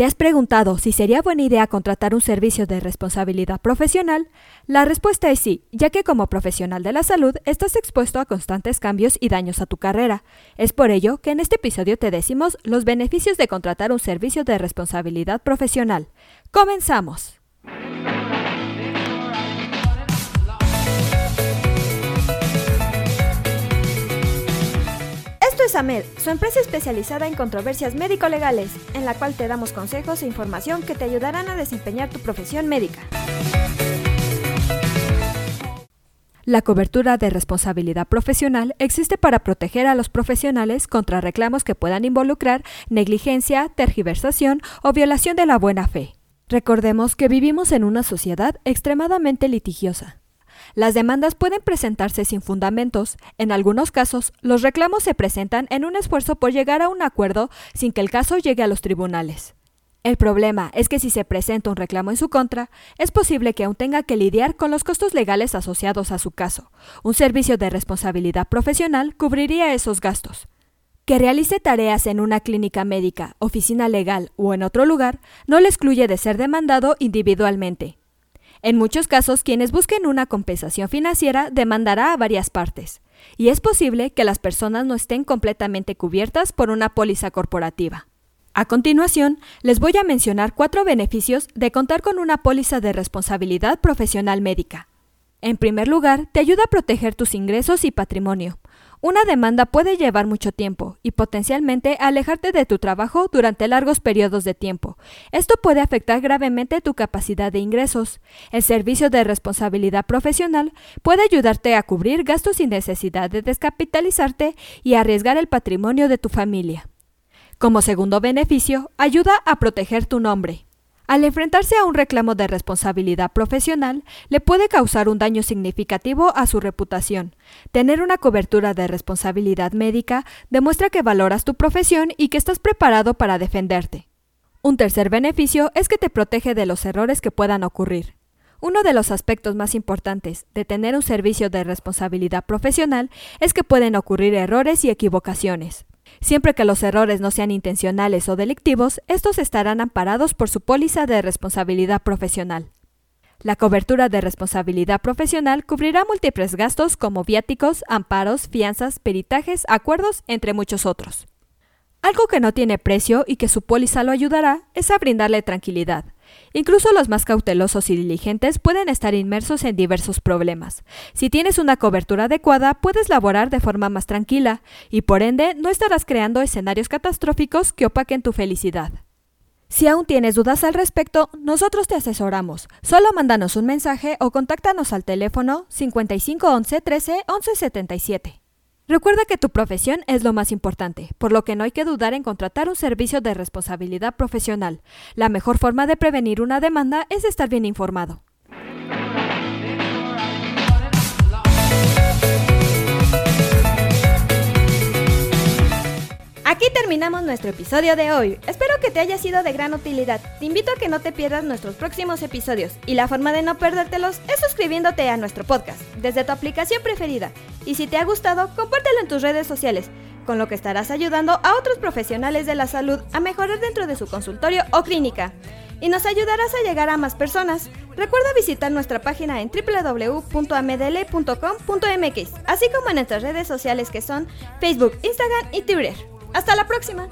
¿Te has preguntado si sería buena idea contratar un servicio de responsabilidad profesional? La respuesta es sí, ya que como profesional de la salud estás expuesto a constantes cambios y daños a tu carrera. Es por ello que en este episodio te decimos los beneficios de contratar un servicio de responsabilidad profesional. ¡Comenzamos! Su empresa especializada en controversias médico-legales, en la cual te damos consejos e información que te ayudarán a desempeñar tu profesión médica. La cobertura de responsabilidad profesional existe para proteger a los profesionales contra reclamos que puedan involucrar negligencia, tergiversación o violación de la buena fe. Recordemos que vivimos en una sociedad extremadamente litigiosa. Las demandas pueden presentarse sin fundamentos. En algunos casos, los reclamos se presentan en un esfuerzo por llegar a un acuerdo sin que el caso llegue a los tribunales. El problema es que si se presenta un reclamo en su contra, es posible que aún tenga que lidiar con los costos legales asociados a su caso. Un servicio de responsabilidad profesional cubriría esos gastos. Que realice tareas en una clínica médica, oficina legal o en otro lugar no le excluye de ser demandado individualmente. En muchos casos, quienes busquen una compensación financiera demandará a varias partes, y es posible que las personas no estén completamente cubiertas por una póliza corporativa. A continuación, les voy a mencionar cuatro beneficios de contar con una póliza de responsabilidad profesional médica. En primer lugar, te ayuda a proteger tus ingresos y patrimonio. Una demanda puede llevar mucho tiempo y potencialmente alejarte de tu trabajo durante largos periodos de tiempo. Esto puede afectar gravemente tu capacidad de ingresos. El servicio de responsabilidad profesional puede ayudarte a cubrir gastos sin necesidad de descapitalizarte y arriesgar el patrimonio de tu familia. Como segundo beneficio, ayuda a proteger tu nombre. Al enfrentarse a un reclamo de responsabilidad profesional, le puede causar un daño significativo a su reputación. Tener una cobertura de responsabilidad médica demuestra que valoras tu profesión y que estás preparado para defenderte. Un tercer beneficio es que te protege de los errores que puedan ocurrir. Uno de los aspectos más importantes de tener un servicio de responsabilidad profesional es que pueden ocurrir errores y equivocaciones. Siempre que los errores no sean intencionales o delictivos, estos estarán amparados por su póliza de responsabilidad profesional. La cobertura de responsabilidad profesional cubrirá múltiples gastos como viáticos, amparos, fianzas, peritajes, acuerdos, entre muchos otros. Algo que no tiene precio y que su póliza lo ayudará es a brindarle tranquilidad, Incluso los más cautelosos y diligentes pueden estar inmersos en diversos problemas. Si tienes una cobertura adecuada, puedes laborar de forma más tranquila y por ende no estarás creando escenarios catastróficos que opaquen tu felicidad. Si aún tienes dudas al respecto, nosotros te asesoramos. Solo mándanos un mensaje o contáctanos al teléfono 5511 13 11 77. Recuerda que tu profesión es lo más importante, por lo que no hay que dudar en contratar un servicio de responsabilidad profesional. La mejor forma de prevenir una demanda es estar bien informado. Aquí terminamos nuestro episodio de hoy. Espero que te haya sido de gran utilidad. Te invito a que no te pierdas nuestros próximos episodios y la forma de no perdértelos es suscribiéndote a nuestro podcast desde tu aplicación preferida. Y si te ha gustado, compártelo en tus redes sociales, con lo que estarás ayudando a otros profesionales de la salud a mejorar dentro de su consultorio o clínica. Y nos ayudarás a llegar a más personas. Recuerda visitar nuestra página en www.amdl.com.mx, así como en nuestras redes sociales que son Facebook, Instagram y Twitter. Hasta la próxima.